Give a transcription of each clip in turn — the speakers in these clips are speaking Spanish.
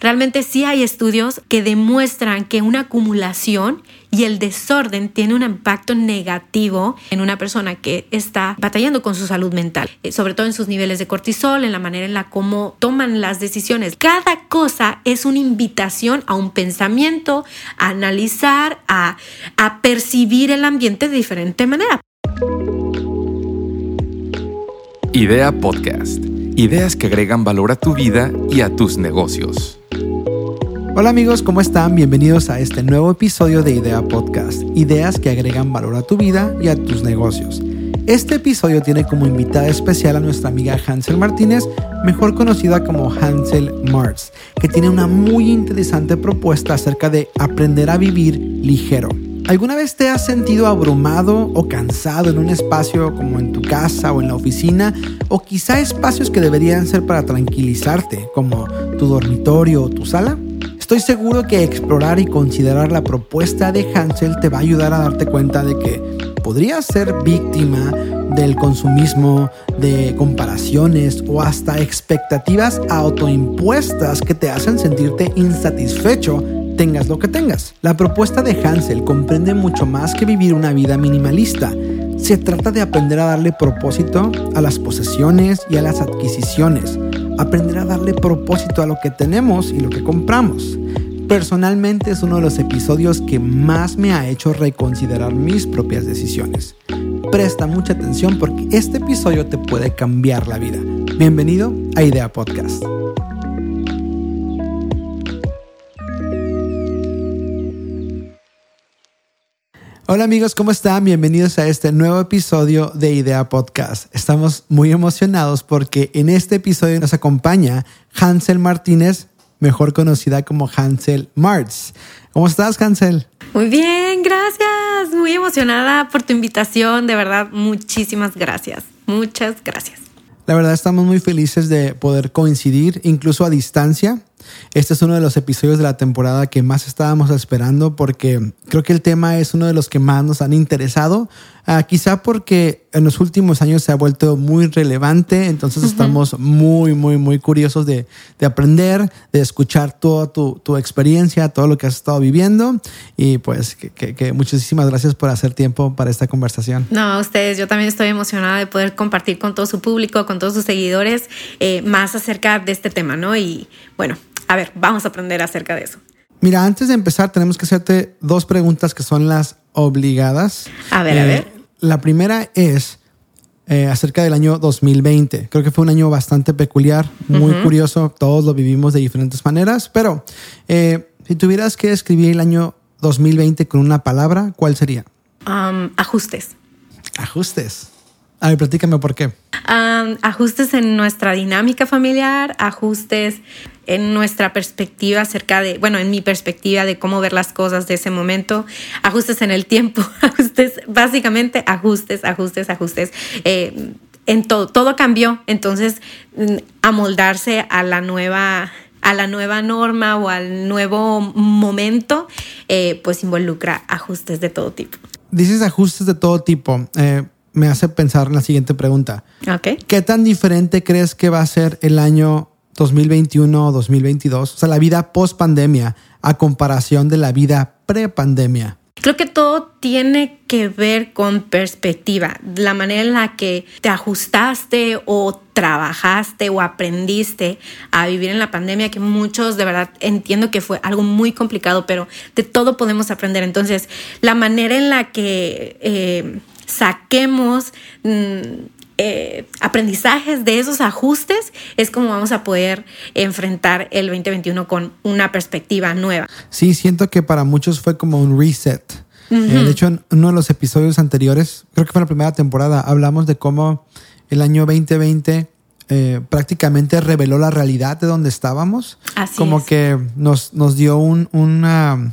realmente sí hay estudios que demuestran que una acumulación y el desorden tiene un impacto negativo en una persona que está batallando con su salud mental, eh, sobre todo en sus niveles de cortisol, en la manera en la cómo toman las decisiones. Cada cosa es una invitación a un pensamiento, a analizar, a, a percibir el ambiente de diferente manera. Idea Podcast. Ideas que agregan valor a tu vida y a tus negocios. Hola amigos, ¿cómo están? Bienvenidos a este nuevo episodio de Idea Podcast, ideas que agregan valor a tu vida y a tus negocios. Este episodio tiene como invitada especial a nuestra amiga Hansel Martínez, mejor conocida como Hansel Martz, que tiene una muy interesante propuesta acerca de aprender a vivir ligero. ¿Alguna vez te has sentido abrumado o cansado en un espacio como en tu casa o en la oficina? O quizá espacios que deberían ser para tranquilizarte, como tu dormitorio o tu sala? Estoy seguro que explorar y considerar la propuesta de Hansel te va a ayudar a darte cuenta de que podrías ser víctima del consumismo, de comparaciones o hasta expectativas autoimpuestas que te hacen sentirte insatisfecho tengas lo que tengas. La propuesta de Hansel comprende mucho más que vivir una vida minimalista. Se trata de aprender a darle propósito a las posesiones y a las adquisiciones aprender a darle propósito a lo que tenemos y lo que compramos. Personalmente es uno de los episodios que más me ha hecho reconsiderar mis propias decisiones. Presta mucha atención porque este episodio te puede cambiar la vida. Bienvenido a Idea Podcast. Hola amigos, ¿cómo están? Bienvenidos a este nuevo episodio de Idea Podcast. Estamos muy emocionados porque en este episodio nos acompaña Hansel Martínez, mejor conocida como Hansel Martz. ¿Cómo estás, Hansel? Muy bien, gracias. Muy emocionada por tu invitación. De verdad, muchísimas gracias. Muchas gracias. La verdad, estamos muy felices de poder coincidir, incluso a distancia. Este es uno de los episodios de la temporada que más estábamos esperando porque creo que el tema es uno de los que más nos han interesado. Ah, quizá porque en los últimos años se ha vuelto muy relevante, entonces estamos muy, muy, muy curiosos de, aprender, de escuchar toda tu, experiencia, todo lo que has estado viviendo y pues que, muchísimas gracias por hacer tiempo para esta conversación. No, ustedes, yo también estoy emocionada de poder compartir con todo su público, con todos sus seguidores, eh, más acerca de este tema, ¿no? Y bueno, a ver, vamos a aprender acerca de eso. Mira, antes de empezar, tenemos que hacerte dos preguntas que son las obligadas. A ver, a ver. Eh, la primera es eh, acerca del año 2020. Creo que fue un año bastante peculiar, muy curioso. Todos lo vivimos de diferentes maneras, pero eh, si tuvieras que describir el año 2020 con una palabra, ¿cuál sería? ajustes. Ajustes. A ver, platícame por qué. ajustes en nuestra dinámica familiar, ajustes en nuestra perspectiva acerca de, bueno, en mi perspectiva de cómo ver las cosas de ese momento, ajustes en el tiempo, ajustes, básicamente ajustes, ajustes, ajustes. Eh, en todo, todo cambió, entonces mm, amoldarse a la nueva a la nueva norma o al nuevo momento, eh, pues involucra ajustes de todo tipo. Dices ajustes de todo tipo. Eh, me hace pensar en la siguiente pregunta. Okay. ¿Qué tan diferente crees que va a ser el año 2021 o 2022? O sea, la vida post pandemia a comparación de la vida pre pandemia. Creo que todo tiene que ver con perspectiva, la manera en la que te ajustaste o trabajaste o aprendiste a vivir en la pandemia, que muchos de verdad entiendo que fue algo muy complicado, pero de todo podemos aprender. Entonces, la manera en la que eh, saquemos mm, eh, aprendizajes de esos ajustes es como vamos a poder enfrentar el 2021 con una perspectiva nueva. Sí, siento que para muchos fue como un reset. Eh, de hecho, en uno de los episodios anteriores, creo que fue la primera temporada, hablamos de cómo el año 2020 eh, prácticamente reveló la realidad de donde estábamos. Así como que nos, nos dio un, una,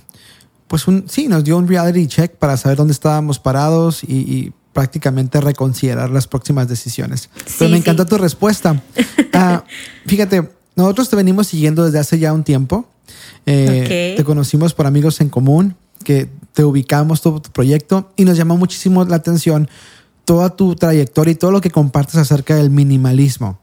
pues un, sí, nos dio un reality check para saber dónde estábamos parados y prácticamente reconsiderar las próximas decisiones. Pero me encanta tu respuesta. Ah, fíjate, nosotros te venimos siguiendo desde hace ya un tiempo. Eh, te conocimos por amigos en común, que te ubicamos todo tu proyecto y nos llamó muchísimo la atención toda tu trayectoria y todo lo que compartes acerca del minimalismo.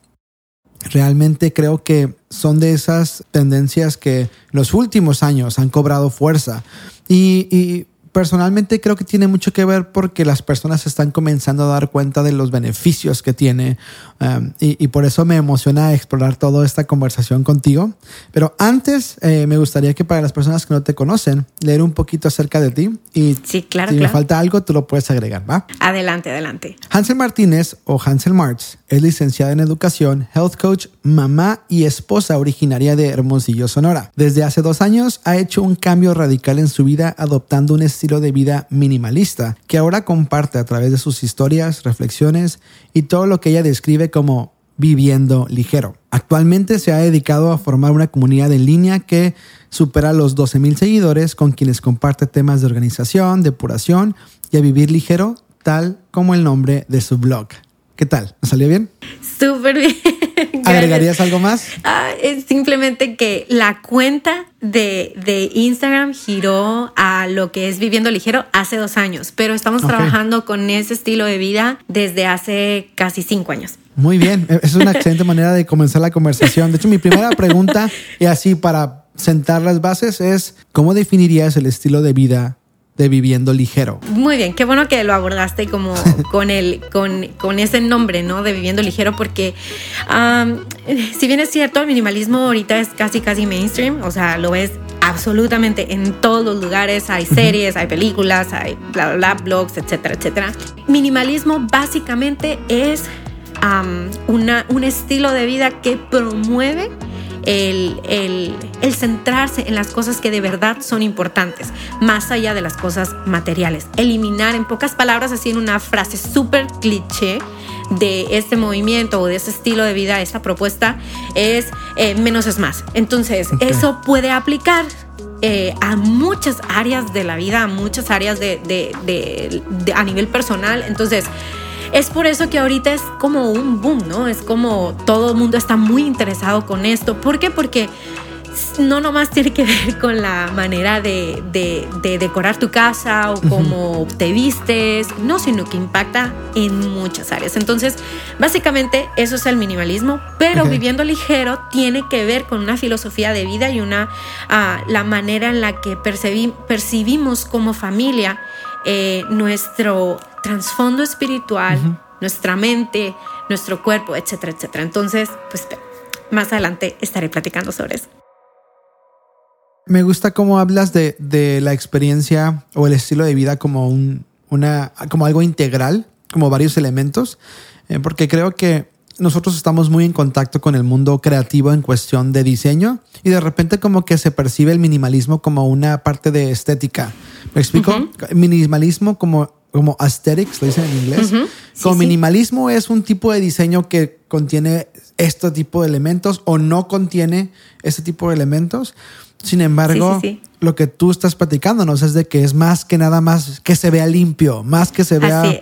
realmente creo que son de esas tendencias que los últimos años han cobrado fuerza. Y, y personalmente creo que tiene mucho que ver porque las personas están comenzando a dar cuenta de los beneficios que tiene um, y, por eso me emociona explorar toda esta conversación contigo. Pero antes eh, me gustaría que para las personas que no te conocen, leer un poquito acerca de ti y sí, claro, si me falta algo, tú lo puedes agregar, ¿va? Adelante, adelante. Hansel Martínez o Hansel Martz es licenciada en educación, health coach, mamá y esposa originaria de Hermosillo, Sonora. Desde hace dos años ha hecho un cambio radical en su vida adoptando un estilo de vida minimalista que ahora comparte a través de sus historias, reflexiones y todo lo que ella describe como viviendo ligero. Actualmente se ha dedicado a formar una comunidad en línea que supera los 12.000 seguidores con quienes comparte temas de organización, depuración y a vivir ligero, tal como el nombre de su blog. ¿Qué tal? ¿Me salió bien? Súper bien. ¿Agregarías algo más? Ah, es simplemente que la cuenta de, de, Instagram giró a lo que es Viviendo Ligero hace dos años, pero estamos trabajando con ese estilo de vida desde hace casi cinco años. Muy bien, es una excelente manera de comenzar la conversación. De hecho, mi primera pregunta, y así para sentar las bases, es ¿cómo definirías el estilo de vida de Viviendo Ligero. Muy bien, qué bueno que lo abordaste como con, el, con, con ese nombre, ¿no? De Viviendo Ligero, porque si bien es cierto, el minimalismo ahorita es casi, casi mainstream, o sea, lo ves absolutamente en todos los lugares, hay series, hay películas, hay bla, bla, bla, blogs, etcétera, etcétera. Minimalismo básicamente es una, un estilo de vida que promueve el, centrarse en las cosas que de verdad son importantes, más allá de las cosas materiales. Eliminar, en pocas palabras, así en una frase súper cliché, de este movimiento o de este estilo de vida, esta propuesta, es eh, menos es más. Entonces, eso puede aplicar eh, a muchas áreas de la vida, a muchas áreas de, a nivel personal. Entonces, es por eso que ahorita es como un boom, ¿no? Es como todo el mundo está muy interesado con esto. ¿Por qué? Porque no nomás tiene que ver con la manera de, decorar tu casa o cómo te vistes, no, sino que impacta en muchas áreas. Entonces, básicamente eso es el minimalismo, pero viviendo ligero tiene que ver con una filosofía de vida y una ah, la manera en la que percibimos como familia eh, nuestro trasfondo espiritual, nuestra mente, nuestro cuerpo, etcétera, etcétera. Entonces, pues más adelante estaré platicando sobre eso. Me gusta cómo hablas de, de la experiencia o el estilo de vida como, un, una, como algo integral, como varios elementos, eh, porque creo que nosotros estamos muy en contacto con el mundo creativo en cuestión de diseño y de repente como que se percibe el minimalismo como una parte de estética. ¿Me explico? Minimalismo como, como aesthetics, lo dicen en inglés. como minimalismo es un tipo de diseño que contiene este tipo de elementos o no contiene este tipo de elementos. Sin embargo, lo que tú estás platicándonos es de que es más que nada más que se vea limpio, más que se vea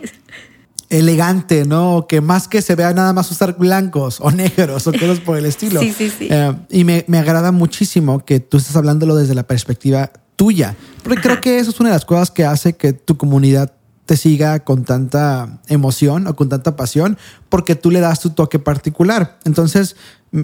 elegante, ¿no? Que más que se vea nada más usar blancos o negros o cosas por el estilo. Sí, sí, sí. Eh, y me, me, agrada muchísimo que tú estés hablándolo desde la perspectiva tuya, porque creo que eso es una de las cosas que hace que tu comunidad te siga con tanta emoción o con tanta pasión, porque tú le das tu toque particular. Entonces,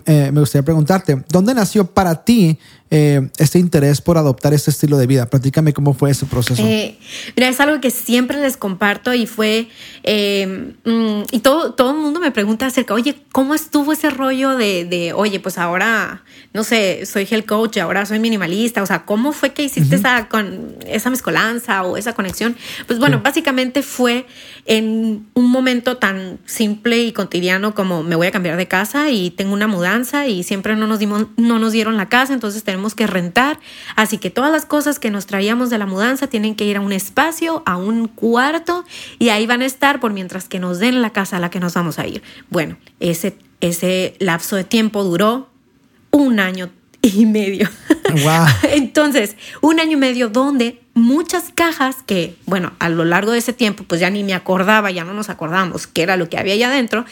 eh, me gustaría preguntarte, ¿dónde nació para ti eh, este interés por adoptar este estilo de vida? Platícame cómo fue ese proceso. Eh, mira, es algo que siempre les comparto y fue, mm, y todo, todo el mundo me pregunta acerca, oye, ¿cómo estuvo ese rollo de, de, oye, pues ahora, no sé, soy health coach, ahora soy minimalista, o sea, ¿cómo fue que hiciste esa, con, esa mezcolanza o esa conexión? Pues bueno, básicamente fue en un momento tan simple y cotidiano como me voy a cambiar de casa y tengo una mudanza y siempre no nos, dimos, no nos dieron la casa, entonces tenemos que rentar. Así que todas las cosas que nos traíamos de la mudanza tienen que ir a un espacio, a un cuarto y ahí van a estar por mientras que nos den la casa a la que nos vamos a ir. Bueno, ese, ese lapso de tiempo duró un año y medio. Wow. Entonces, un año y medio donde muchas cajas que, bueno, a lo largo de ese tiempo, pues ya ni me acordaba, ya no nos acordábamos qué era lo que había allá adentro,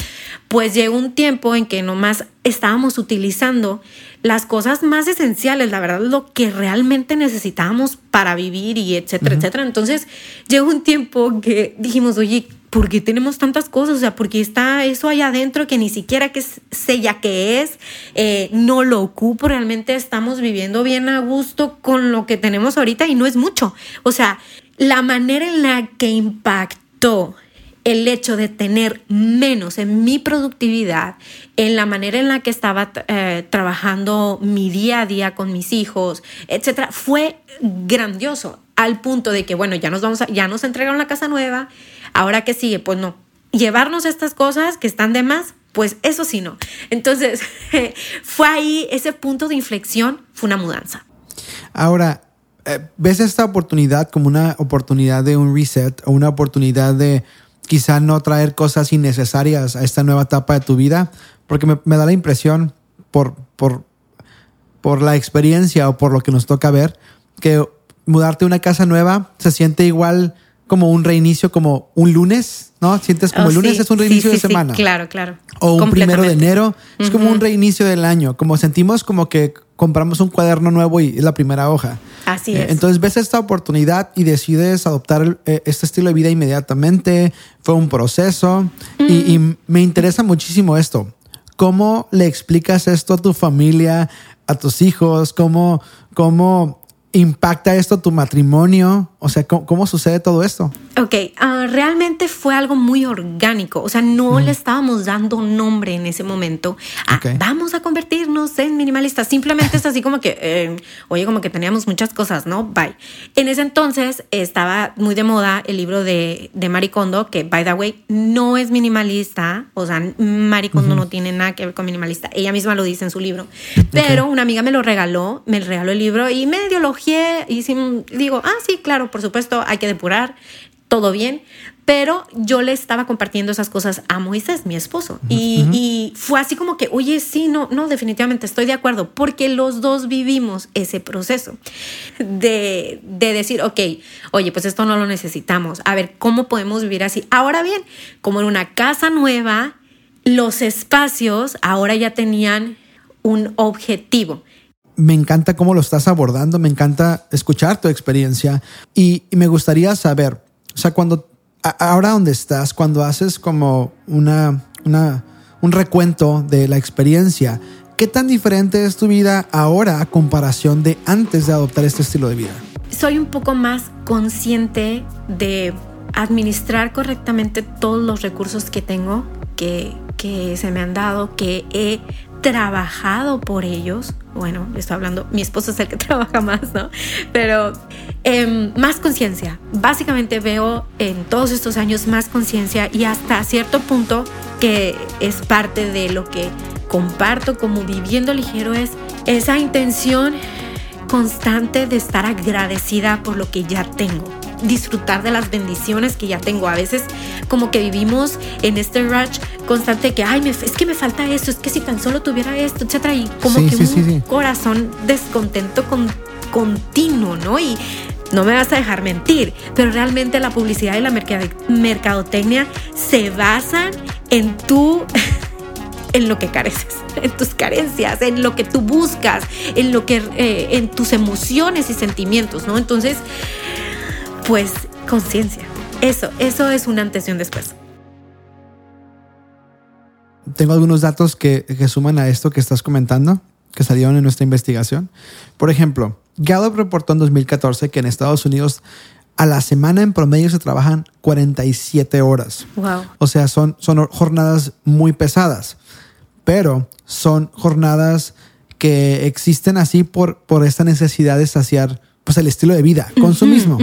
pues llegó un tiempo en que nomás estábamos utilizando las cosas más esenciales, la verdad, lo que realmente necesitábamos para vivir y etcétera, etcétera. Entonces llegó un tiempo que dijimos, oye, ¿por qué tenemos tantas cosas? O sea, porque está eso allá adentro que ni siquiera que sé ya qué es, eh, no lo ocupo, realmente estamos viviendo bien a gusto con lo que tenemos ahorita y no es mucho. O sea, la manera en la que impactó el hecho de tener menos en mi productividad, en la manera en la que estaba eh, trabajando mi día a día con mis hijos, etcétera, fue grandioso al punto de que, bueno, ya nos vamos a, ya nos entregaron la casa nueva, ahora que sigue, pues no, llevarnos estas cosas que están de más, pues eso sí no. Entonces, fue ahí ese punto de inflexión, fue una mudanza. Ahora, eh, ¿ves esta oportunidad como una oportunidad de un reset o una oportunidad de quizá no traer cosas innecesarias a esta nueva etapa de tu vida, porque me, da la impresión por, por, por la experiencia o por lo que nos toca ver, que mudarte a una casa nueva se siente igual como un reinicio, como un lunes, ¿no? Sientes como el oh, lunes es un reinicio de semana. claro, claro. O un primero de enero, es como un reinicio del año, como sentimos como que compramos un cuaderno nuevo y es la primera hoja. Así eh, es. entonces ves esta oportunidad y decides adoptar eh, este estilo de vida inmediatamente. Fue un proceso y, me interesa muchísimo esto. ¿Cómo le explicas esto a tu familia, a tus hijos? ¿Cómo, cómo impacta esto tu matrimonio? O sea, ¿cómo, sucede todo esto? Ok, ah, realmente fue algo muy orgánico. O sea, no le estábamos dando nombre en ese momento. Vamos a convertirnos en minimalistas. Simplemente es así como que, eh, oye, como que teníamos muchas cosas, ¿no? Bye. En ese entonces estaba muy de moda el libro de, de Maricondo, que, by the way, no es minimalista. O sea, Maricondo no tiene nada que ver con minimalista. Ella misma lo dice en su libro. Pero una amiga me lo regaló, me regaló el libro y medio lo y digo, ah, sí, claro, por supuesto, hay que depurar, todo bien, pero yo le estaba compartiendo esas cosas a Moisés, mi esposo, y, fue así como que, oye, sí, no, no, definitivamente estoy de acuerdo, porque los dos vivimos ese proceso de, de decir, ok, oye, pues esto no lo necesitamos, a ver, ¿cómo podemos vivir así? Ahora bien, como en una casa nueva, los espacios ahora ya tenían un objetivo. Me encanta cómo lo estás abordando, me encanta escuchar tu experiencia y, me gustaría saber, o sea, cuando, ahora donde estás, cuando haces como una, una, un recuento de la experiencia, ¿qué tan diferente es tu vida ahora a comparación de antes de adoptar este estilo de vida? Soy un poco más consciente de administrar correctamente todos los recursos que tengo, que, que se me han dado, que he trabajado por ellos. Bueno, estoy hablando, mi esposo es el que trabaja más, ¿no? Pero em, más conciencia. Básicamente veo en todos estos años más conciencia y hasta cierto punto que es parte de lo que comparto como viviendo ligero es esa intención constante de estar agradecida por lo que ya tengo disfrutar de las bendiciones que ya tengo. A veces como que vivimos en este rush constante que, ay, es que me falta esto, es que si tan solo tuviera esto, etcétera, y como que un corazón descontento con, continuo, ¿no? Y no me vas a dejar mentir, pero realmente la publicidad y la mercadotecnia se basan en tu en lo que careces, en tus carencias, en lo que tú buscas, en lo que eh, en tus emociones y sentimientos, ¿no? Entonces, pues conciencia. Eso, eso es un antes y un después. Tengo algunos datos que, que suman a esto que estás comentando, que salieron en nuestra investigación. Por ejemplo, Gallup reportó en 2014 que en Estados Unidos a la semana en promedio se trabajan 47 horas. Wow. O sea, son, son jornadas muy pesadas, pero son jornadas que existen así por, por esta necesidad de saciar pues el estilo de vida, consumismo.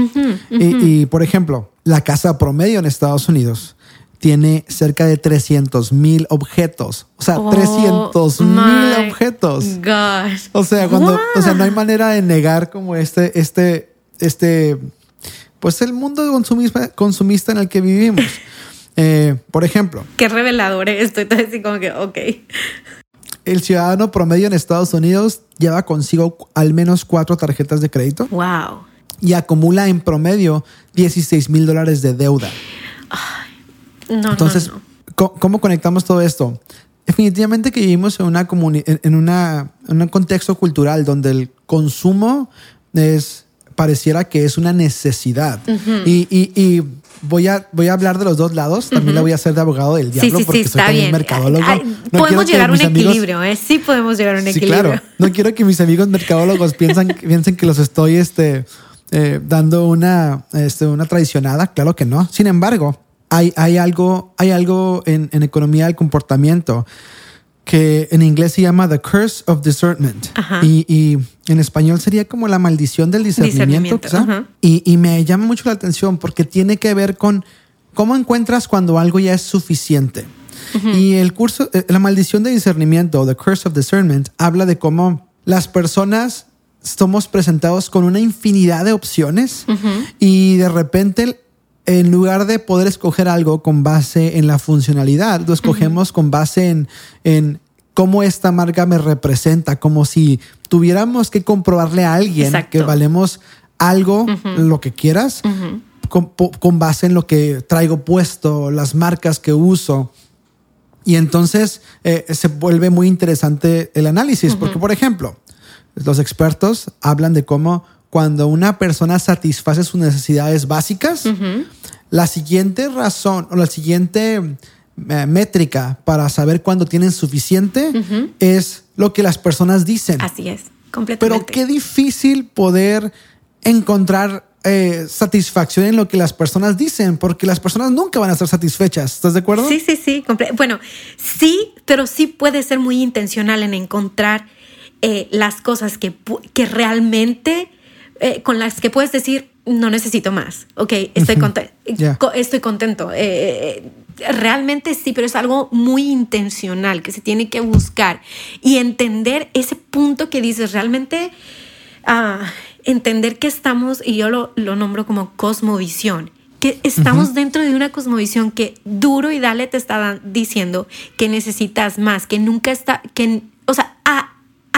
y, por ejemplo, la casa promedio en Estados Unidos tiene cerca de 300 mil objetos. O sea, 300 mil objetos. O sea, cuando, o sea, no hay manera de negar como este, este, este, pues el mundo consumista, consumista en el que vivimos. Eh, por ejemplo. Qué revelador esto. así como que, ok el ciudadano promedio en Estados Unidos lleva consigo al menos cuatro tarjetas de crédito. Wow. Y acumula en promedio 16 mil dólares de deuda. no, Entonces, ¿cómo conectamos todo esto? Definitivamente que vivimos en, una en, una, en un contexto cultural donde el consumo es pareciera que es una necesidad. y, y, y voy a, voy a hablar de los dos lados. También la voy a hacer de abogado del diablo sí, sí, porque sí, soy también bien. mercadólogo. Ay, No podemos llegar a un amigos- equilibrio, ¿eh? Sí podemos llegar a un equilibrio. claro. No quiero que mis amigos mercadólogos piensan, piensen que los estoy este, eh, dando una, este, una traicionada. Claro que no. Sin embargo, hay, hay algo, hay algo en, en economía del comportamiento que en inglés se llama The Curse of Discernment. Y, y en español sería como la maldición del discernimiento. Y, y me llama mucho la atención porque tiene que ver con cómo encuentras cuando algo ya es suficiente. Y el curso, eh, la maldición de discernimiento, The Curse of Discernment, habla de cómo las personas somos presentados con una infinidad de opciones y de repente en lugar de poder escoger algo con base en la funcionalidad, lo escogemos con base en, en cómo esta marca me representa, como si tuviéramos que comprobarle a alguien Exacto. que valemos algo, lo que quieras, con, con base en lo que traigo puesto, las marcas que uso. Y entonces eh, se vuelve muy interesante el análisis, porque por ejemplo, los expertos hablan de cómo cuando una persona satisface sus necesidades básicas, la siguiente razón o la siguiente eh, métrica para saber cuándo tienen suficiente es lo que las personas dicen. Así es, Pero completamente. qué difícil poder encontrar eh, satisfacción en lo que las personas dicen, porque las personas nunca van a estar satisfechas. ¿Estás de acuerdo? Sí, sí, sí. Bueno, sí, pero sí puede ser muy intencional en encontrar eh, las cosas que, que realmente, eh, con las que puedes decir, no necesito más. Ok, estoy, co- estoy contento. Eh, eh, realmente sí, pero es algo muy intencional que se tiene que buscar y entender ese punto que dices, realmente ah, entender que estamos, y yo lo, lo nombro como cosmovisión, que estamos dentro de una cosmovisión que duro y dale te está diciendo que necesitas más, que nunca está, que,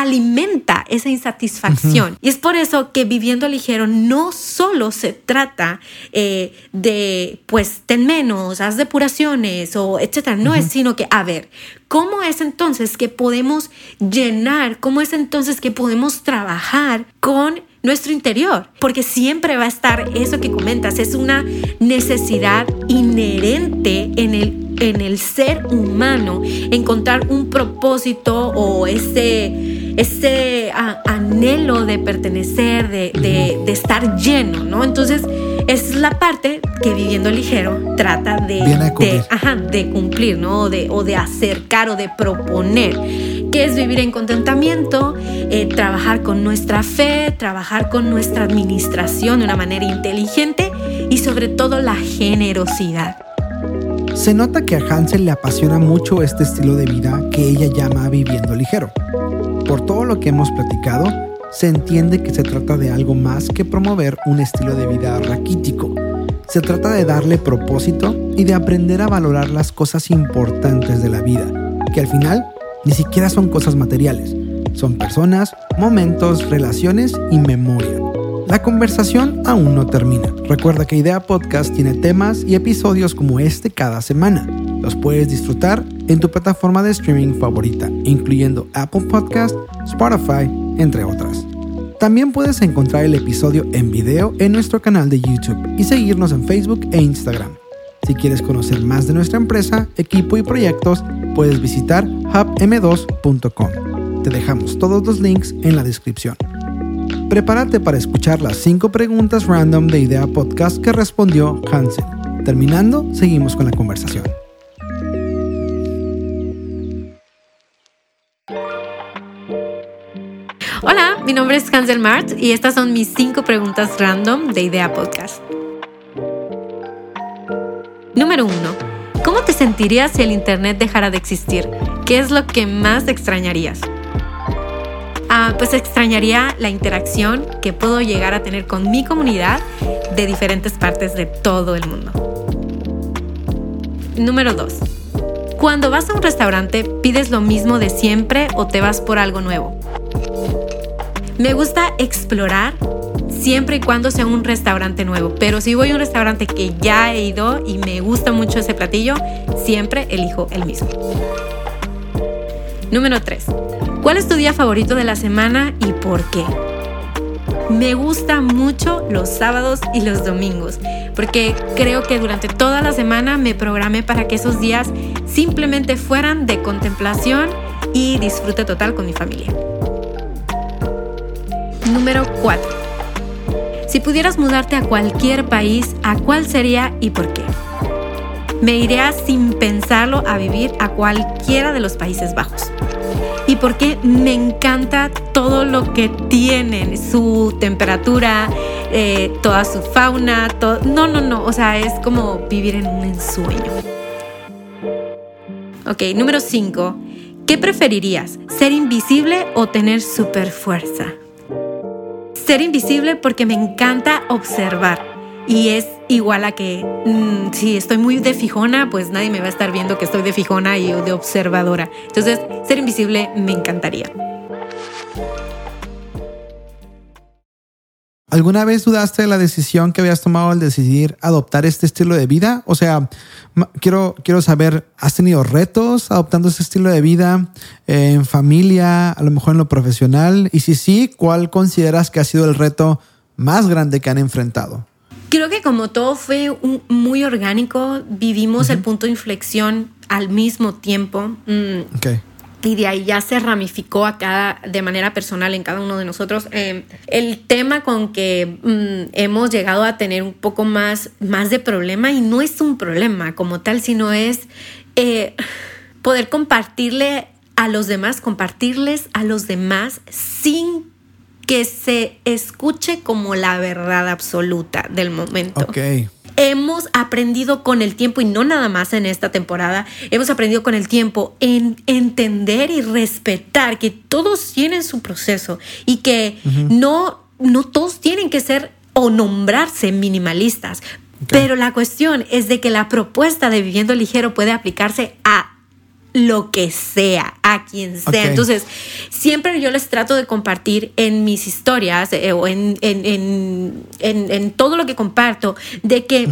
alimenta esa insatisfacción. Y es por eso que viviendo ligero no solo se trata eh, de, pues, ten menos, haz depuraciones o etcétera. No es sino que, a ver, ¿cómo es entonces que podemos llenar? ¿Cómo es entonces que podemos trabajar con nuestro interior? Porque siempre va a estar eso que comentas, es una necesidad inherente en el en el ser humano encontrar un propósito o ese, ese anhelo de pertenecer, de, de- de estar lleno, ¿no? Entonces, es la parte que Viviendo Ligero trata de, de, ajá, de cumplir, ¿no? O de, o de acercar o de proponer, que es vivir en contentamiento, eh, trabajar con nuestra fe, trabajar con nuestra administración de una manera inteligente y sobre todo la generosidad. Se nota que a Hansel le apasiona mucho este estilo de vida que ella llama viviendo ligero. Por todo lo que hemos platicado, se entiende que se trata de algo más que promover un estilo de vida raquítico. Se trata de darle propósito y de aprender a valorar las cosas importantes de la vida, que al final ni siquiera son cosas materiales, son personas, momentos, relaciones y memoria. La conversación aún no termina. Recuerda que Idea Podcast tiene temas y episodios como este cada semana. Los puedes disfrutar en tu plataforma de streaming favorita, incluyendo Apple Podcast, Spotify, entre otras. También puedes encontrar el episodio en video en nuestro canal de YouTube y seguirnos en Facebook e Instagram. Si quieres conocer más de nuestra empresa, equipo y proyectos, puedes visitar hubm2.com. Te dejamos todos los links en la descripción. Prepárate para escuchar las 5 preguntas random de Idea Podcast que respondió Hansel. Terminando, seguimos con la conversación. Hola, mi nombre es Hansel Mart y estas son mis cinco preguntas random de Idea Podcast. Número uno, ¿cómo te sentirías si el Internet dejara de existir? ¿Qué es lo que más extrañarías? Pues extrañaría la interacción que puedo llegar a tener con mi comunidad de diferentes partes de todo el mundo. Número 2. Cuando vas a un restaurante, ¿pides lo mismo de siempre o te vas por algo nuevo? Me gusta explorar siempre y cuando sea un restaurante nuevo, pero si voy a un restaurante que ya he ido y me gusta mucho ese platillo, siempre elijo el mismo. Número 3. ¿Cuál es tu día favorito de la semana y por qué? me gusta mucho los sábados y los domingos, porque creo que durante toda la semana me programé para que esos días simplemente fueran de contemplación y disfrute total con mi familia. Número 4. Si pudieras mudarte a cualquier país, ¿a cuál sería y por qué? Me iría sin pensarlo a vivir a cualquiera de los Países Bajos porque me encanta todo lo que tienen, su temperatura, eh, toda su fauna, todo. No, no, no, o sea, es como vivir en un ensueño. Ok, número 5. ¿Qué preferirías? ¿Ser invisible o tener super fuerza? Ser invisible porque me encanta observar y es igual a que mm, si estoy muy de fijona, pues nadie me va a estar viendo que estoy de fijona y de observadora. Entonces, ser invisible me encantaría. ¿Alguna vez dudaste de la decisión que habías tomado al decidir adoptar este estilo de vida? O sea, quiero, quiero saber, ¿has tenido retos adoptando este estilo de vida eh, en familia, a lo mejor en lo profesional? Y si sí, ¿cuál consideras que ha sido el reto más grande que han enfrentado? Creo que como todo fue muy orgánico, vivimos el punto de inflexión al mismo tiempo. Mm, y de ahí ya se ramificó a cada, de manera personal en cada uno de nosotros. Eh, el tema con que mm, hemos llegado a tener un poco más, más de problema, y no es un problema como tal, sino es eh, poder compartirle a los demás, compartirles a los demás sin que se escuche como la verdad absoluta del momento. Ok. Hemos aprendido con el tiempo, y no nada más en esta temporada, hemos aprendido con el tiempo en entender y respetar que todos tienen su proceso y que no, no todos tienen que ser o nombrarse minimalistas. Pero la cuestión es de que la propuesta de viviendo ligero puede aplicarse a lo que sea, a quien sea. Entonces, siempre yo les trato de compartir en mis historias eh, o en, en, todo lo que comparto, de que...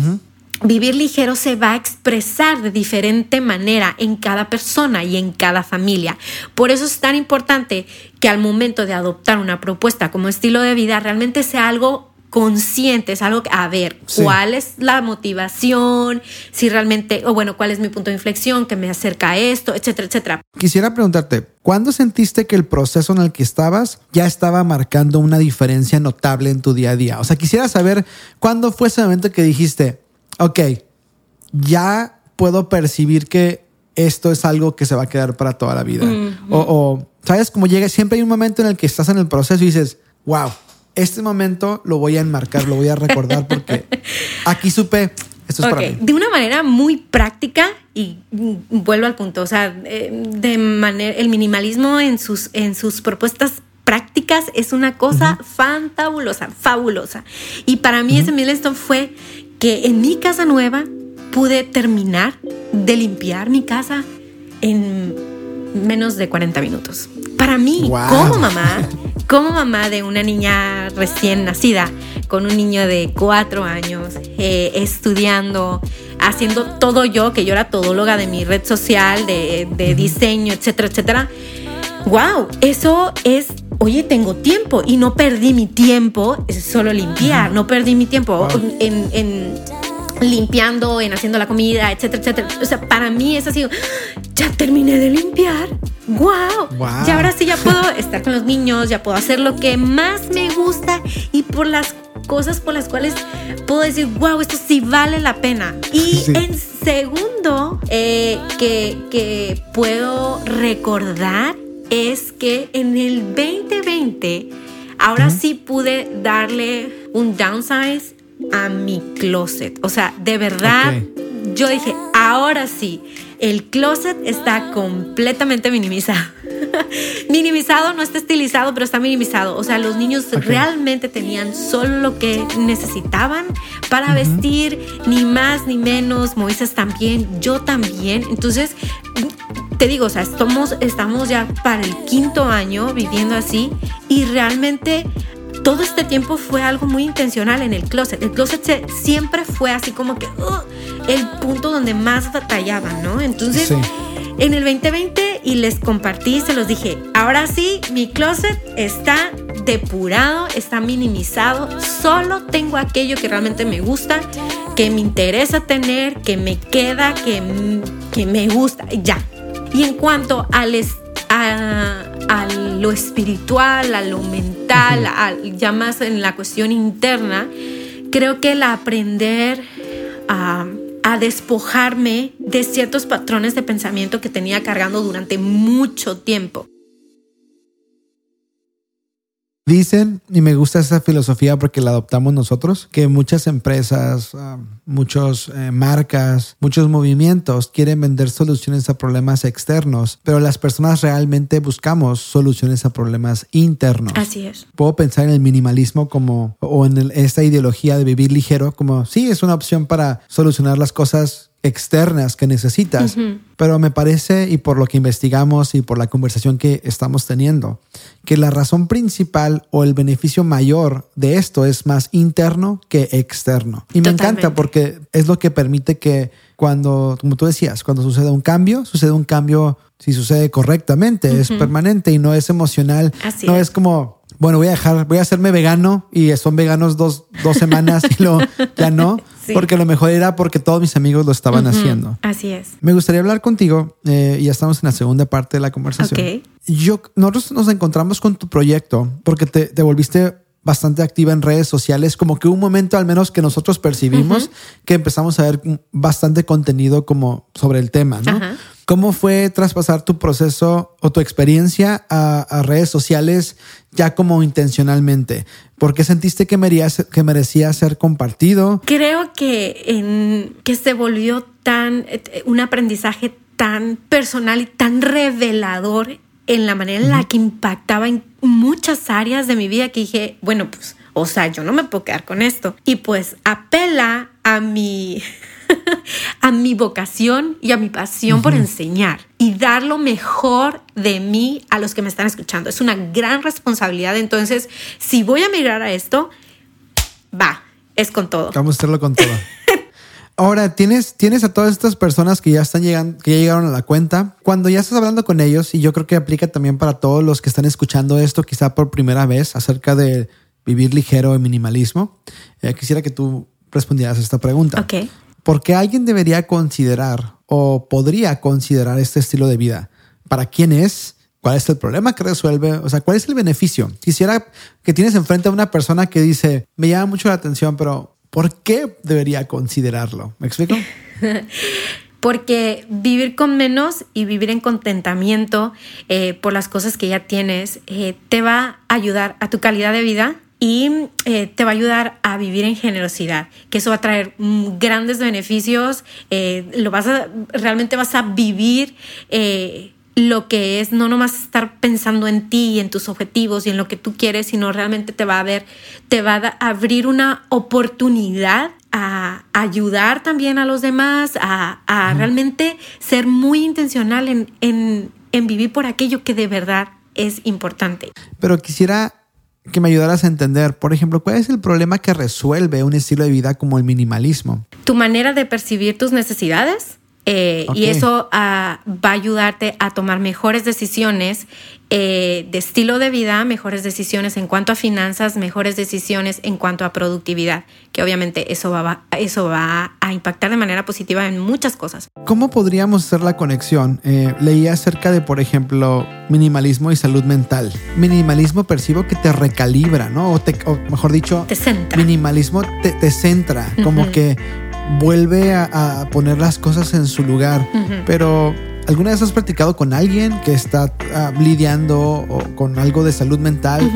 Vivir ligero se va a expresar de diferente manera en cada persona y en cada familia. Por eso es tan importante que al momento de adoptar una propuesta como estilo de vida realmente sea algo conscientes, algo que, a ver, cuál es la motivación, si realmente, o bueno, cuál es mi punto de inflexión que me acerca a esto, etcétera, etcétera. Quisiera preguntarte, ¿cuándo sentiste que el proceso en el que estabas ya estaba marcando una diferencia notable en tu día a día? O sea, quisiera saber cuándo fue ese momento que dijiste, ok, ya puedo percibir que esto es algo que se va a quedar para toda la vida. o, o, ¿sabes? Como llega, siempre hay un momento en el que estás en el proceso y dices, wow, este momento lo voy a enmarcar, lo voy a recordar porque aquí supe, esto es para mí. De una manera muy práctica y vuelvo al punto, o sea, eh, de manera, el minimalismo en sus, en sus propuestas prácticas es una cosa fantabulosa, fabulosa. Y para mí ese milestone fue que en mi casa nueva pude terminar de limpiar mi casa en menos de 40 minutos. Para mí, como mamá, como mamá de una niña recién nacida, con un niño de cuatro años, eh, estudiando, haciendo todo yo, que yo era todóloga de mi red social, de, diseño, etcétera, etcétera. ¡Wow! Eso es oye, tengo tiempo y no perdí mi tiempo, es solo limpiar, no perdí mi tiempo en, en, limpiando, en haciendo la comida, etcétera, etcétera. O sea, para mí es así, ya terminé de limpiar, wow, Y ahora sí ya puedo estar con los niños, ya puedo hacer lo que más me gusta y por las cosas por las cuales puedo decir, wow, esto sí vale la pena. Y en segundo, eh, que, que puedo recordar es que en el 2020, ahora sí pude darle un downsize a mi closet. O sea, de verdad, yo dije, ahora sí, el closet está completamente minimizado. minimizado, no está estilizado, pero está minimizado. O sea, los niños realmente tenían solo lo que necesitaban para vestir, ni más ni menos. Moisés también, yo también. Entonces, te digo, o sea, estamos, estamos ya para el quinto año viviendo así y realmente todo este tiempo fue algo muy intencional en el closet. El closet siempre fue así como que uh, el punto donde más batallaban, ¿no? Entonces, en el 2020 y les compartí, se los dije, ahora sí, mi closet está depurado, está minimizado, solo tengo aquello que realmente me gusta, que me interesa tener, que me queda, que, que me gusta, ya. Y en cuanto al a, a, lo espiritual, a lo mental, ya más en la cuestión interna, creo que el aprender a, a despojarme de ciertos patrones de pensamiento que tenía cargando durante mucho tiempo. Dicen, y me gusta esa filosofía porque la adoptamos nosotros, que muchas empresas, ah, muchas eh, marcas, muchos movimientos quieren vender soluciones a problemas externos, pero las personas realmente buscamos soluciones a problemas internos. Así es. Puedo pensar en el minimalismo como, o en esta ideología de vivir ligero, como sí, es una opción para solucionar las cosas externas que necesitas, pero me parece, y por lo que investigamos y por la conversación que estamos teniendo, que la razón principal o el beneficio mayor de esto es más interno que externo. Y me encanta porque es lo que permite que cuando, como tú decías, cuando sucede un cambio, sucede un cambio, si sucede correctamente, es permanente y no es emocional, no es como bueno, voy a dejar, voy a hacerme vegano y son veganos dos, dos semanas y lo ya no, porque lo mejor era porque todos mis amigos lo estaban haciendo. Así es. Me gustaría hablar contigo eh, y ya estamos en la segunda parte de la conversación. Yo, nosotros nos encontramos con tu proyecto porque te, te volviste bastante activa en redes sociales, como que un momento al menos que nosotros percibimos que empezamos a ver bastante contenido como sobre el tema, ¿no? ¿Cómo fue traspasar tu proceso o tu experiencia a, redes sociales ya como intencionalmente? ¿Por qué sentiste que merecía, que merecía ser compartido? Creo que, en, que se volvió tan un aprendizaje tan personal y tan revelador en la manera en la que impactaba en muchas áreas de mi vida que dije, bueno, pues, o sea, yo no me puedo quedar con esto. Y pues apela a mi a mi vocación y a mi pasión por enseñar y dar lo mejor de mí a los que me están escuchando. Es una gran responsabilidad. Entonces, si voy a migrar a esto, va, es con todo. Vamos a hacerlo con todo. Ahora, tienes, tienes a todas estas personas que ya están llegando, que ya llegaron a la cuenta. Cuando ya estás hablando con ellos, y yo creo que aplica también para todos los que están escuchando esto, quizá por primera vez, acerca de vivir ligero y minimalismo, eh, quisiera que tú respondieras a esta pregunta. Ok. ¿Por qué alguien debería considerar o podría considerar este estilo de vida? ¿Para quién es? ¿Cuál es el problema que resuelve? O sea, ¿cuál es el beneficio? Quisiera que tienes enfrente a una persona que dice, me llama mucho la atención, pero ¿por qué debería considerarlo? ¿Me explico? Porque vivir con menos y vivir en contentamiento eh, por las cosas que ya tienes eh, te va a ayudar a tu calidad de vida y eh, te va a ayudar a vivir en generosidad, que eso va a traer mm, grandes beneficios, eh, lo vas a, realmente vas a vivir eh, lo que es no nomás estar pensando en ti y en tus objetivos y en lo que tú quieres, sino realmente te va a ver, te va a abrir una oportunidad a ayudar también a los demás, a, realmente ser muy intencional en, en, en vivir por aquello que de verdad es importante. Pero quisiera que me ayudaras a entender, por ejemplo, cuál es el problema que resuelve un estilo de vida como el minimalismo. Tu manera de percibir tus necesidades eh, y eso ah, va a ayudarte a tomar mejores decisiones eh, de estilo de vida, mejores decisiones en cuanto a finanzas, mejores decisiones en cuanto a productividad, que obviamente eso va, eso va a impactar de manera positiva en muchas cosas. ¿Cómo podríamos hacer la conexión? Eh, leí acerca de, por ejemplo, minimalismo y salud mental. Minimalismo percibo que te recalibra, ¿no? O, mejor dicho, te centra. Minimalismo te, centra, como que vuelve a, poner las cosas en su lugar, pero ¿Alguna vez has practicado con alguien que está ah, lidiando con algo de salud mental?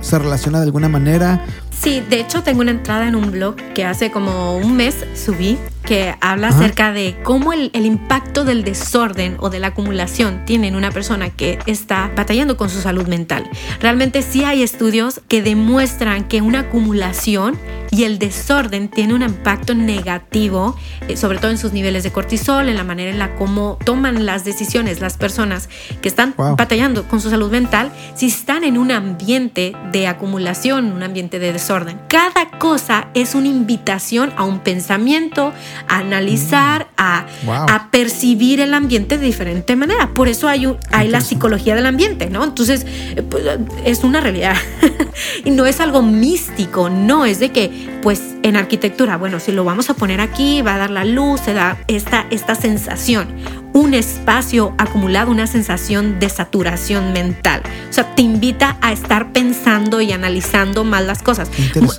se, relaciona de alguna manera? Sí, de hecho tengo una entrada en un blog que hace como un mes subí que habla acerca de cómo el, el, impacto del desorden o de la acumulación tiene en una persona que está batallando con su salud mental. Realmente sí hay estudios que demuestran que una acumulación Y el desorden tiene un impacto negativo, eh, sobre todo en sus niveles de cortisol, en la manera en la cómo toman las decisiones las personas que están batallando con su salud mental, si están en un ambiente de acumulación, un ambiente de desorden. Cada cosa es una invitación a un pensamiento, a analizar, mm. a, a, percibir el ambiente de diferente manera. Por eso hay, hay la psicología del ambiente, ¿no? Entonces, eh, pues, es una realidad. y no es algo místico, no, es de que, pues en arquitectura, bueno, si lo vamos a poner aquí, va a dar la luz, se da esta, esta sensación, un espacio acumulado, una sensación de saturación mental. O sea, te invita a estar pensando y analizando más las cosas.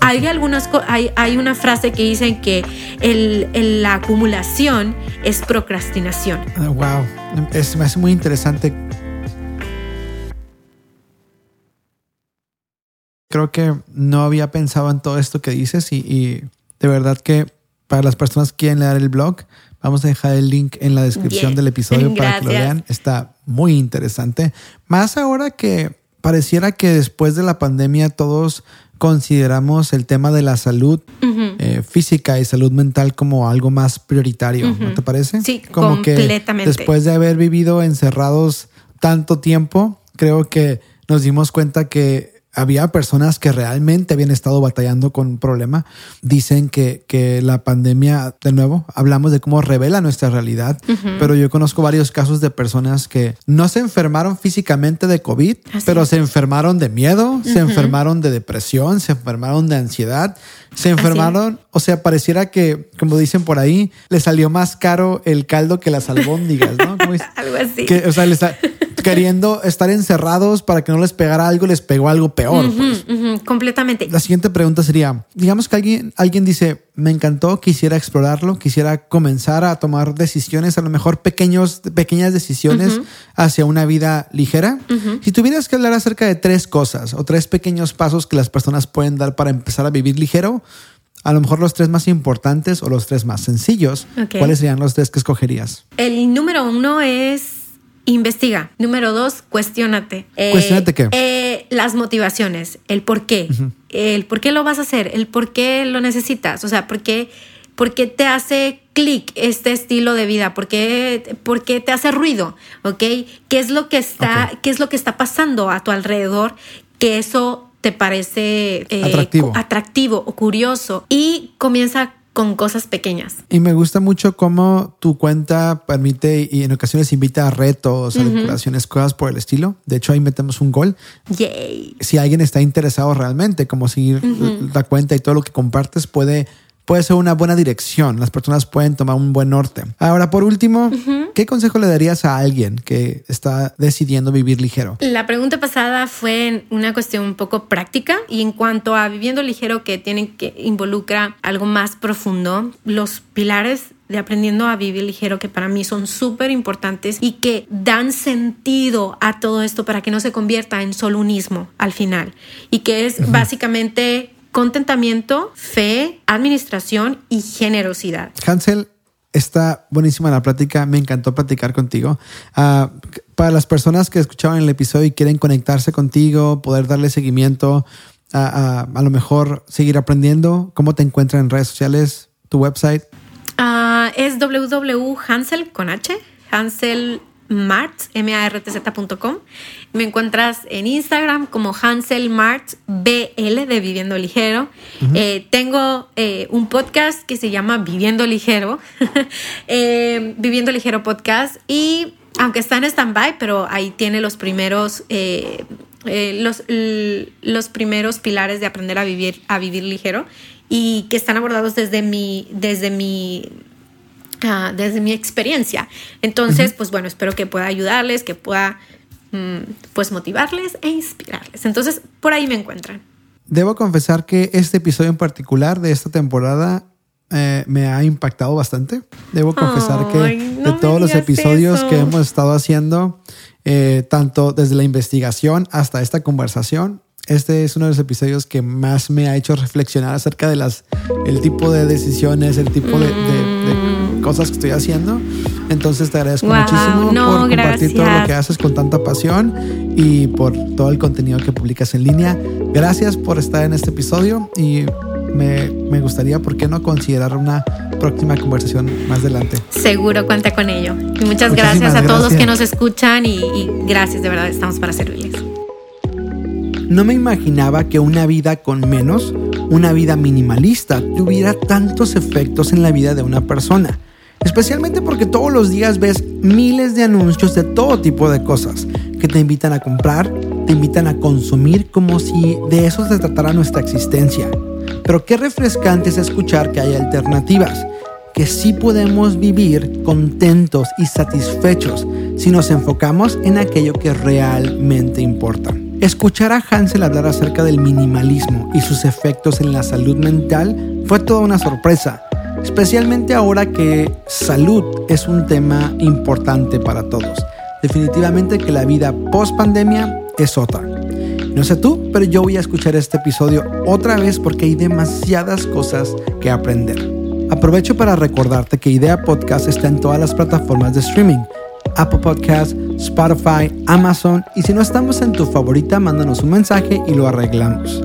Hay, algunas, hay, hay una frase que dice que el, la acumulación es procrastinación. wow, ah, es, me hace muy interesante creo que no había pensado en todo esto que dices y, de verdad que para las personas que quieren leer el blog, vamos a dejar el link en la descripción del episodio para que lo vean. Está muy interesante. Más ahora que pareciera que después de la pandemia todos consideramos el tema de la salud eh, física y salud mental como algo más prioritario, ¿no te parece? Sí, como completamente. Que después de haber vivido encerrados tanto tiempo, creo que nos dimos cuenta que había personas que realmente habían estado batallando con un problema. Dicen que, que la pandemia, de nuevo, hablamos de cómo revela nuestra realidad, pero yo conozco varios casos de personas que no se enfermaron físicamente de COVID, pero se enfermaron de miedo, se enfermaron de depresión, se enfermaron de ansiedad, se enfermaron, o sea, pareciera que, como dicen por ahí, le salió más caro el caldo que las albóndigas, ¿no? algo así. Que, o sea, les, queriendo estar encerrados para que no les pegara algo, les pegó algo peor. Pues. completamente. La siguiente pregunta sería, digamos que alguien, alguien dice, me encantó, quisiera explorarlo, quisiera comenzar a tomar decisiones, a lo mejor pequeños, pequeñas decisiones hacia una vida ligera. Si tuvieras que hablar acerca de tres cosas o tres pequeños pasos que las personas pueden dar para empezar a vivir ligero, a lo mejor los tres más importantes o los tres más sencillos, ¿cuáles serían los tres que escogerías? El número uno es investiga. Número dos, cuestionate. Eh, ¿Cuestionate qué? Eh, las motivaciones, el por qué. El por qué lo vas a hacer, el por qué lo necesitas. O sea, por qué, por qué te hace clic este estilo de vida, por qué, por qué te hace ruido, ¿ok? ¿Qué es lo que está, qué es lo que está pasando a tu alrededor? Que eso te parece eh, atractivo. atractivo o curioso y comienza con cosas pequeñas. Y me gusta mucho cómo tu cuenta permite y en ocasiones invita a retos, a decoraciones, cosas por el estilo. De hecho, ahí metemos un gol. Yay. Si alguien está interesado realmente, como seguir la cuenta y todo lo que compartes, puede puede ser una buena dirección. Las personas pueden tomar un buen norte. Ahora, por último, ¿qué consejo le darías a alguien que está decidiendo vivir ligero? La pregunta pasada fue una cuestión un poco práctica y en cuanto a viviendo ligero que tienen que involucra algo más profundo, los pilares de aprendiendo a vivir ligero que para mí son súper importantes y que dan sentido a todo esto para que no se convierta en solo unismo al final y que es básicamente contentamiento, fe, administración y generosidad. Hansel, está buenísima la plática, me encantó platicar contigo. Ah, para las personas que escuchaban el episodio y quieren conectarse contigo, poder darle seguimiento, a, a, lo mejor seguir aprendiendo, ¿cómo te encuentran en redes sociales, tu website? Uh, es www.hansel con H, Hansel Mart, martz.com. Me encuentras en Instagram como Hansel Mart BL de Viviendo Ligero. Eh, tengo eh, un podcast que se llama Viviendo Ligero, eh, Viviendo Ligero Podcast. Y aunque está en stand-by, pero ahí tiene los primeros, los, los primeros pilares de aprender a vivir, a vivir ligero y que están abordados desde mi, desde mi Ah, desde mi experiencia. Entonces, pues bueno, espero que pueda ayudarles, que pueda mm, pues motivarles e inspirarles. Entonces, por ahí me encuentran. Debo confesar que este episodio en particular de esta temporada eh, me ha impactado bastante. Debo confesar que de todos los episodios que hemos estado haciendo, eh, tanto desde la investigación hasta esta conversación, este es uno de los episodios que más me ha hecho reflexionar acerca de las el tipo de decisiones, el tipo de cosas que estoy haciendo. Entonces te agradezco muchísimo por compartir todo lo que haces con tanta pasión y por todo el contenido que publicas en línea. Gracias por estar en este episodio y me, me gustaría, ¿por qué no considerar una próxima conversación más adelante? Seguro, cuenta con ello. Y muchas gracias a todos los que nos escuchan y, y gracias, de verdad, estamos para servirles. No me imaginaba que una vida con menos, una vida minimalista, tuviera tantos efectos en la vida de una persona. Especialmente porque todos los días ves miles de anuncios de todo tipo de cosas que te invitan a comprar, te invitan a consumir como si de eso se tratara nuestra existencia. Pero qué refrescante es escuchar que hay alternativas, que sí podemos vivir contentos y satisfechos si nos enfocamos en aquello que realmente importa. Escuchar a Hansel hablar acerca del minimalismo y sus efectos en la salud mental fue toda una sorpresa especialmente ahora que salud es un tema importante para todos. Definitivamente que la vida post pandemia es otra. No sé tú, pero yo voy a escuchar este episodio otra vez porque hay demasiadas cosas que aprender. Aprovecho para recordarte que Idea Podcast está en todas las plataformas de streaming. Apple Podcast, Spotify, Amazon y si no estamos en tu favorita, mándanos un mensaje y lo arreglamos.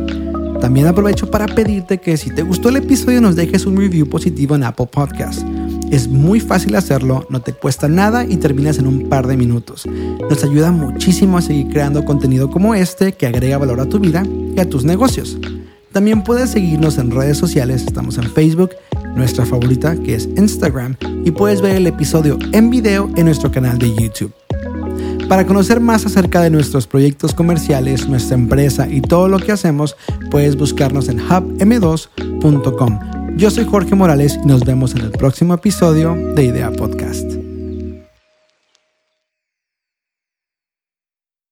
También aprovecho para pedirte que si te gustó el episodio nos dejes un review positivo en Apple Podcast. Es muy fácil hacerlo, no te cuesta nada y terminas en un par de minutos. Nos ayuda muchísimo a seguir creando contenido como este que agrega valor a tu vida y a tus negocios. También puedes seguirnos en redes sociales, estamos en Facebook, nuestra favorita que es Instagram y puedes ver el episodio en video en nuestro canal de YouTube. Para conocer más acerca de nuestros proyectos comerciales, nuestra empresa y todo lo que hacemos, puedes buscarnos en hubm2.com. Yo soy Jorge Morales y nos vemos en el próximo episodio de Idea Podcast.